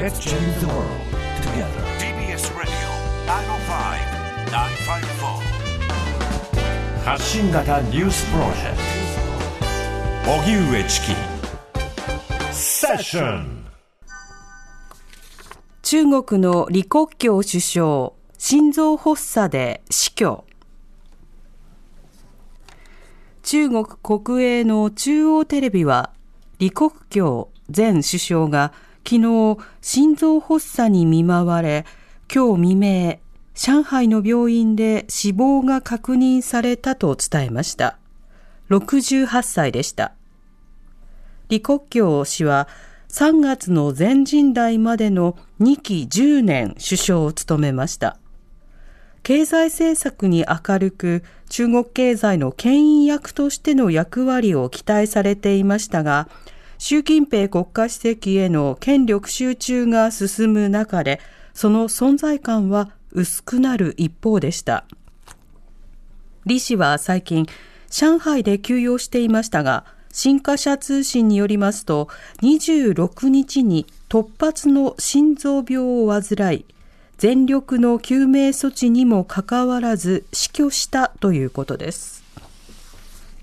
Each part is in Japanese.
Let's change the world together. TBS Radio 905-954発信型ニュースプロジェクト荻上チキセッション中国の李克強首相、心臓発作で死去。中国国営の中央テレビは、李克強前首相が昨日心臓発作に見舞われ、今日未明、上海の病院で死亡が確認されたと伝えました。68歳でした。李克強氏は3月の全人代までの2期10年首相を務めました。経済政策に明るく中国経済の牽引役としての役割を期待されていましたが、習近平国家主席への権力集中が進む中で、その存在感は薄くなる一方でした。李氏は最近、上海で休養していましたが、新華社通信によりますと、26日に突発の心臓病を患い、全力の救命措置にもかかわらず死去したということです。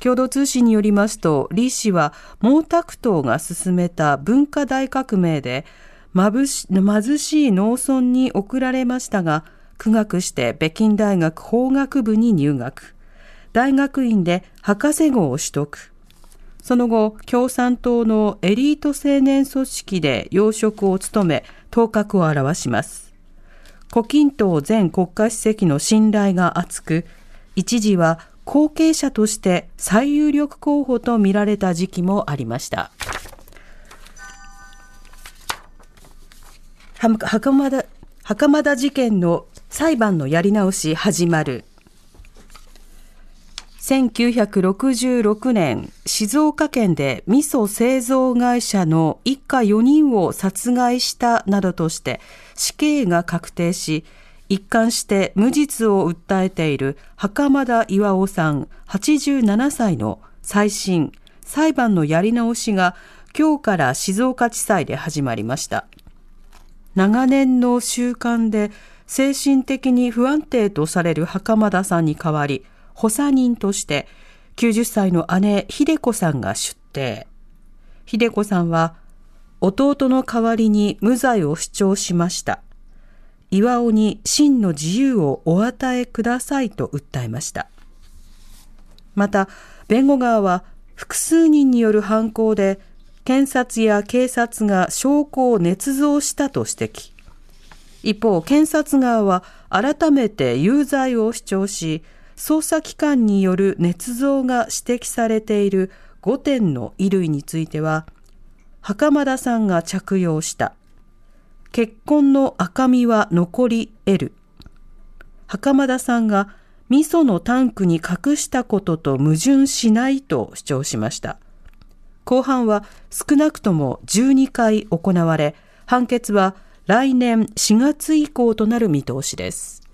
共同通信によりますと、李氏は毛沢東が進めた文化大革命で、まぶし貧しい農村に送られましたが、苦学して北京大学法学部に入学。大学院で博士号を取得。その後、共産党のエリート青年組織で要職を務め、頭角を現します。胡錦涛前国家主席の信頼が厚く、一時は後継者として最有力候補と見られた時期もありました。袴田袴田事件の裁判のやり直し始まる。1966年、静岡県で味噌製造会社の一家4人を殺害したなどとして死刑が確定し、一貫して無実を訴えている袴田巌さん87歳の再審、裁判のやり直しが今日から静岡地裁で始まりました。長年の習慣で精神的に不安定とされる袴田さんに代わり、補佐人として90歳の姉秀子さんが出廷。秀子さんは弟の代わりに無罪を主張しました。岩尾に真の自由をお与えくださいと訴えました。また、弁護側は複数人による犯行で検察や警察が証拠を捏造したと指摘。一方、検察側は改めて有罪を主張し、捜査機関による捏造が指摘されている5点の衣類については、袴田さんが着用した。結婚の赤みは残り得る。袴田さんが味噌のタンクに隠したことと矛盾しないと主張しました。後半は少なくとも12回行われ、判決は来年4月以降となる見通しです。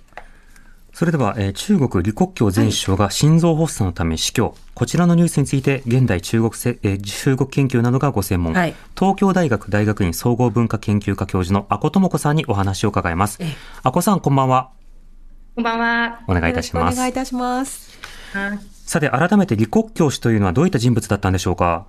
それでは、えー中国李克強前首相が心臓発作のため死去、こちらのニュースについて現代中国せ、えー中国研究などがご専門、はい東京大学大学院総合文化研究科教授の阿古智子さんにお話を伺います。阿古さん、こんばんは。こんばんは。お願いいたします。お願いいたします。さて、改めて李克強氏というのはどういった人物だったんでしょうか？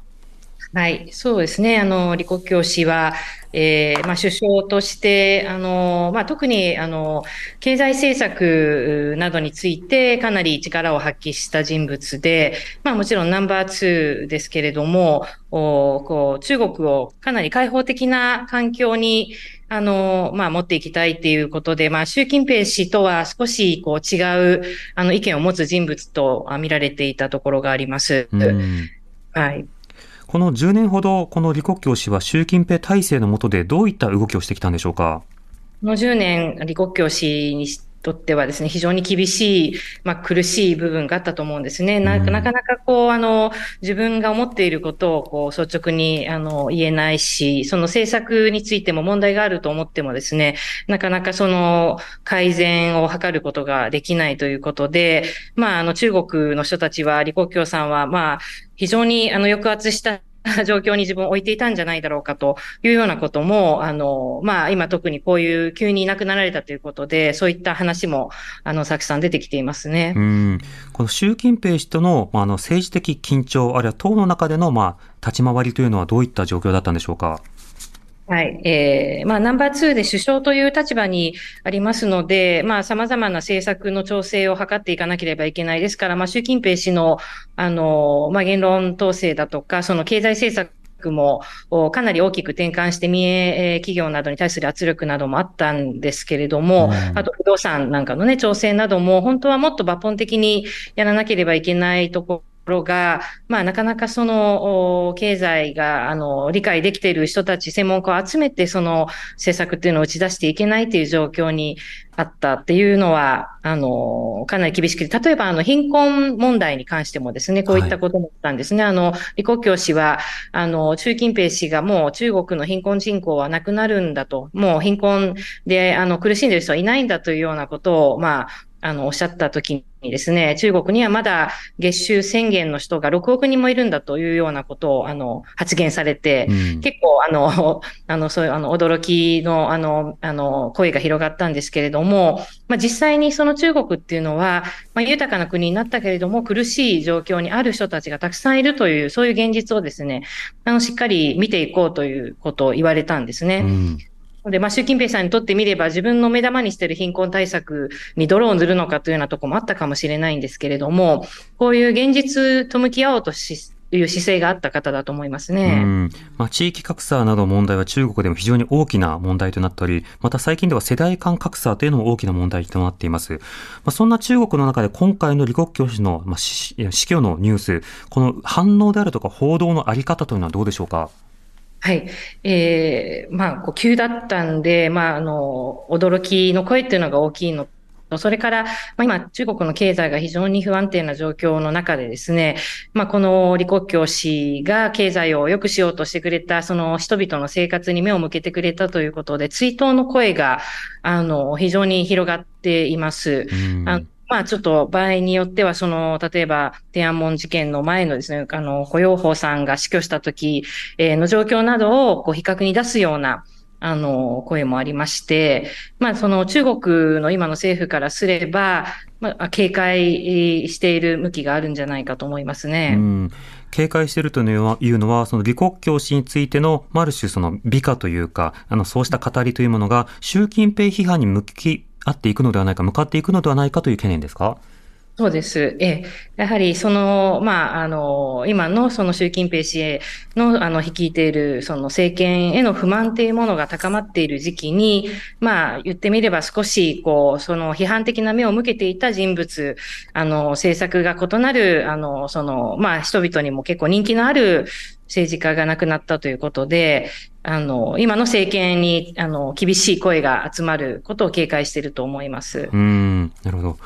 はい、そうですね。あの、李克強氏は、えーまあ、首相として、あの、まあ、特に、あの、経済政策などについてかなり力を発揮した人物で、まあ、もちろんナンバー2ですけれども、おこう、中国をかなり開放的な環境に、あの、まあ、持っていきたいっていうことで、まあ、習近平氏とは少し、こう、違う、あの、意見を持つ人物とあ見られていたところがあります。うんはい。この10年ほど、この李克強氏は習近平体制の下でどういった動きをしてきたんでしょうか？この10年、李克強氏にとってはですね、非常に厳しい、まあ、苦しい部分があったと思うんですね。なうんなかなかこう、あの、自分が思っていることをこう率直にあの言えないし、その政策についても問題があると思ってもですね、なかなかその改善を図ることができないということで、まあ、あの中国の人たちは李克強さんは、まあ、非常にあの抑圧した 状況に自分を置いていたんじゃないだろうかというようなことも、あの、まあ、今特にこういう急にいなくなられたということで、そういった話も、あの、さきさん出てきていますね。うんこの習近平氏との、まあ、あの政治的緊張、あるいは党の中での、まあ、立ち回りというのはどういった状況だったんでしょうか？はい。えー、まあ、ナンバー2で首相という立場にありますので、まあ、様々な政策の調整を図っていかなければいけないですから、まあ、習近平氏の、あの、まあ、言論統制だとか、その経済政策もかなり大きく転換して民営企業などに対する圧力などもあったんですけれども、うん、あと不動産なんかのね、調整なども本当はもっと抜本的にやらなければいけないところろが、まあ、なかなかその、経済が、あの、理解できている人たち、専門家を集めて、その政策っていうのを打ち出していけないという状況にあったっていうのは、あの、かなり厳しくて、例えば、あの、貧困問題に関してもですね、こういったこともあったんですね。はい、あの、李克強氏は、あの、習近平氏がもう中国の貧困人口はなくなるんだと、もう貧困で、あの、苦しんでいる人はいないんだというようなことを、まあ、あの、おっしゃったときにですね、中国にはまだ月収宣言の人が6億人もいるんだというようなことを、あの、発言されて、うん、結構、あの、あの、そういう、あの、驚きの、あの、あの、声が広がったんですけれども、まあ、実際にその中国っていうのは、まあ、豊かな国になったけれども、苦しい状況にある人たちがたくさんいるという、そういう現実をですね、あの、しっかり見ていこうということを言われたんですね。うんで、まあ、習近平さんにとってみれば、自分の目玉にしている貧困対策に泥を塗るのかというようなところもあったかもしれないんですけれども、こういう現実と向き合おうとし、いう姿勢があった方だと思いますね。まあ、地域格差など問題は中国でも非常に大きな問題となったり、また最近では世代間格差というのも大きな問題となっています。まあ、そんな中国の中で今回の李克強氏の、まあ、死去のニュース、この反応であるとか報道のあり方というのはどうでしょうか？はい。えー、まあ、こう急だったんで、まあ、あの、驚きの声っていうのが大きいのそれから、まあ、今、中国の経済が非常に不安定な状況の中でですね、まあ、この李克強氏が経済を良くしようとしてくれた、その人々の生活に目を向けてくれたということで、追悼の声が、あの、非常に広がっています。あのまあちょっと場合によっては、その、例えば天安門事件の前のですね、あの、雇用法さんが死去した時の状況などをこう比較に出すような、あの、声もありまして、まあその中国の今の政府からすれば、まあ警戒している向きがあるんじゃないかと思いますね。うん警戒しているというのは、その李克強氏についての、ある種その美化というか、あの、そうした語りというものが、習近平批判に向き合っていくのではないか、向かっていくのではないかという懸念ですか？そうです。えやはり、その、まあ、あの、今のその習近平氏への、あの、率いている、その政権への不満っていうものが高まっている時期に、まあ、言ってみれば少し、こう、その批判的な目を向けていた人物、あの、政策が異なる、あの、その、まあ、人々にも結構人気のある政治家が亡くなったということで、あの、今の政権に、あの、厳しい声が集まることを警戒していると思います。うん、なるほど。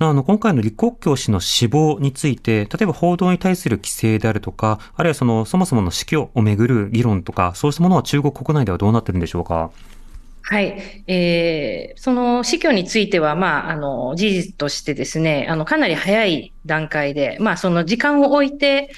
あの、今回の李克強氏の死亡について、例えば報道に対する規制であるとか、あるいはその、そもそもの死去をめぐる議論とか、そうしたものは中国国内ではどうなってるんでしょうか？はい。えー、その死去については、まあ、あの、事実としてですね、あの、かなり早い段階で、まあ、その時間を置いて、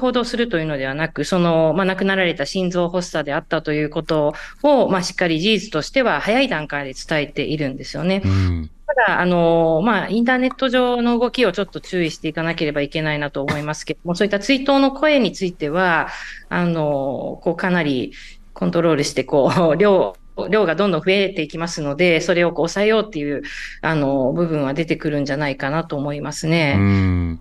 報道するというのではなく、その、まあ、亡くなられた心臓発作であったということを、まあ、しっかり事実としては早い段階で伝えているんですよね。うんたただ、あの、まあ、インターネット上の動きをちょっと注意していかなければいけないなと思いますけども、そういった追悼の声については、あの、こう、かなりコントロールして、こう、量、量がどんどん増えていきますので、それをこう抑えようっていう、あの、部分は出てくるんじゃないかなと思いますね。うん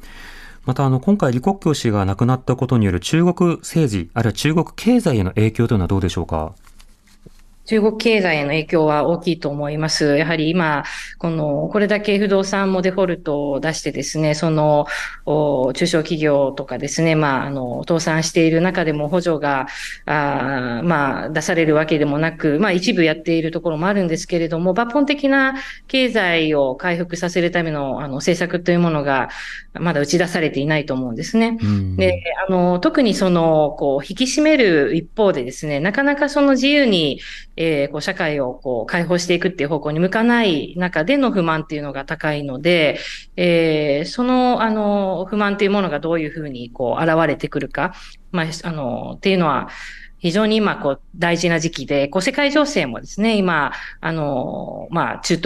また、あの、今回、李克強氏が亡くなったことによる中国政治、あるいは中国経済への影響というのはどうでしょうか？中国経済への影響は大きいと思います。やはり今、この、これだけ不動産もデフォルトを出してですね、その、中小企業とかですね、まあ、あの、倒産している中でも補助が、あまあ、出されるわけでもなく、まあ、一部やっているところもあるんですけれども、抜本的な経済を回復させるための、あの、政策というものが、まだ打ち出されていないと思うんですね。で、あの、特にその、こう、引き締める一方でですね、なかなかその自由に、えー、こう社会をこう解放していくっていう方向に向かない中での不満っていうのが高いので、えー、その、あの、不満っていうものがどういうふうにこう現れてくるか、まあ、あの、っていうのは、非常に今、こう、大事な時期で、こう、世界情勢もですね、今、あの、まあ、中東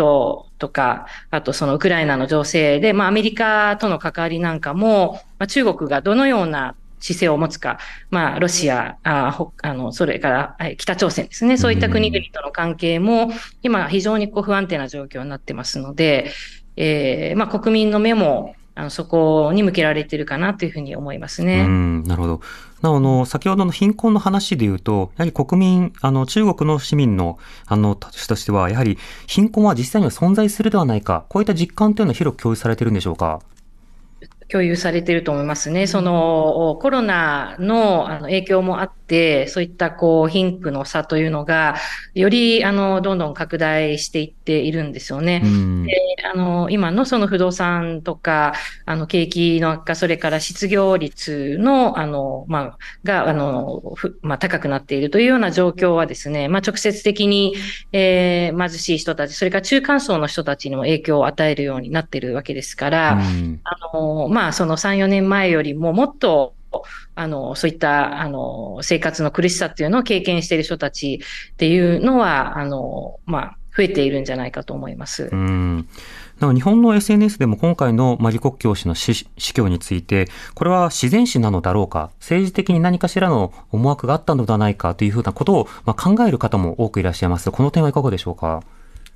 とか、あとそのウクライナの情勢で、まあ、アメリカとの関わりなんかも、まあ、中国がどのような姿勢を持つか、まあ、ロシア、ああの、それから、北朝鮮ですね、そういった国々との関係も、今、非常にこう不安定な状況になってますので、えー、まあ、国民の目も、あの、そこに向けられてるかなというふうに思いますね。うん、なるほど。なおの、先ほどの貧困の話で言うと、やはり国民、あの、中国の市民の、あの、としては、やはり貧困は実際には存在するではないか、こういった実感というのは広く共有されているんでしょうか？共有されていると思いますね。そのコロナのあの影響もあって、そういったこう貧富の差というのが、よりあのどんどん拡大していっているんですよね。であの今のその不動産とか、あの景気の悪化、それから失業率の、あの、まあ、が、あの、まあ、高くなっているというような状況はですね、まあ、直接的に、えー、貧しい人たち、それから中間層の人たちにも影響を与えるようになっているわけですから、あの、まあ、その3、4年前よりももっと、あの、そういった、あの、生活の苦しさっていうのを経験している人たちっていうのは、あの、まあ、増えているんじゃないかと思います。うんなお日本の SNS でも今回の李克強氏の死去について、これは自然死なのだろうか、政治的に何かしらの思惑があったのではないかというふうなことを、まあ、考える方も多くいらっしゃいます。この点はいかがでしょうか？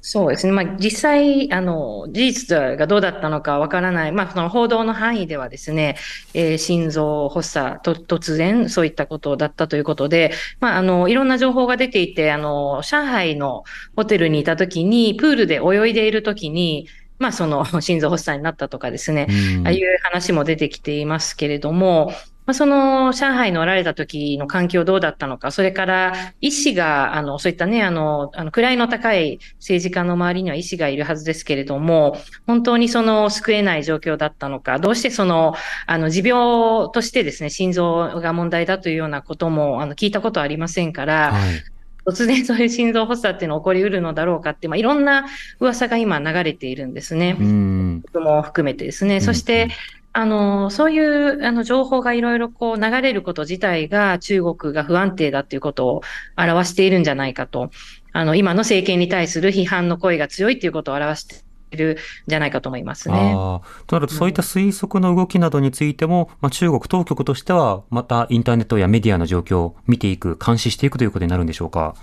そうですね。まあ、実際、あの、事実がどうだったのかわからない。まあ、その報道の範囲ではですね、えー、心臓発作と、突然、そういったことだったということで、まあ、あの、いろんな情報が出ていて、あの、上海のホテルにいたときに、プールで泳いでいるときに、まあ、その、心臓発作になったとかですね、ああいう話も出てきていますけれども、まあ、その上海のおられた時の環境どうだったのか、それから医師が、あの、そういったね、あの、あの位の高い政治家の周りには医師がいるはずですけれども、本当にその救えない状況だったのか、どうしてその、あの、持病としてですね、心臓が問題だというようなことも、あの、聞いたことありませんから、はい突然そういう心臓発作っていうのは起こりうるのだろうかって、まあ、いろんな噂が今流れているんですね。僕も含めてですね。そして、あの、そういうあの情報がいろいろこう流れること自体が中国が不安定だということを表しているんじゃないかと。あの、今の政権に対する批判の声が強いということを表しているんじゃないかと思いますね。となると、そういった推測の動きなどについても、うん、まあ、中国当局としては、またインターネットやメディアの状況を見ていく、監視していくということになるんでしょうか？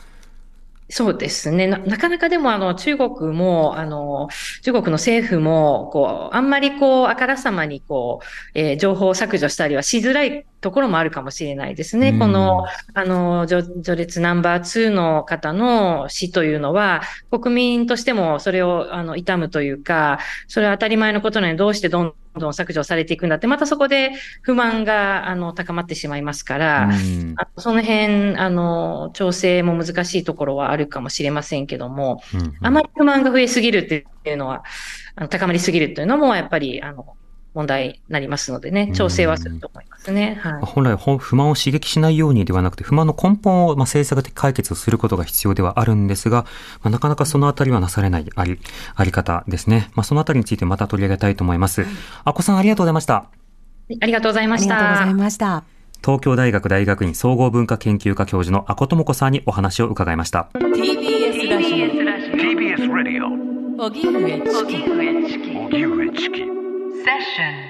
そうですねな。なかなかでも、あの、中国も、あの、中国の政府も、こう、あんまりこう、あからさまに、こう、えー、情報を削除したりはしづらいところもあるかもしれないですね。この、あの、序列ナンバー2の方の死というのは、国民としてもそれを、あの、痛むというか、それは当たり前のことなのに、どうしてどんどん削除されていくんだって、またそこで不満が、あの、高まってしまいますから、その辺、あの、調整も難しいところはあるかもしれませんけども、うんうん、あまり不満が増えすぎるっていうのは、あの高まりすぎるというのも、やっぱり、あの、問題になりますのでね、調整はすると思いますね。はい、本来、不満を刺激しないようにではなくて、不満の根本を、まあ、政策的解決をすることが必要ではあるんですが、まあ、なかなかそのあたりはなされないあり、あり方ですね。まあ、そのあたりについてまた取り上げたいと思います。あこさん、ありがとうございました。ありがとうございました。ありがとうございました。東京大学大学院総合文化研究科教授の阿古智子さんにお話を伺いました。TBS ラジオ。TBS ラジオ。荻上チキ。荻上チキ。荻上チキ。セッション。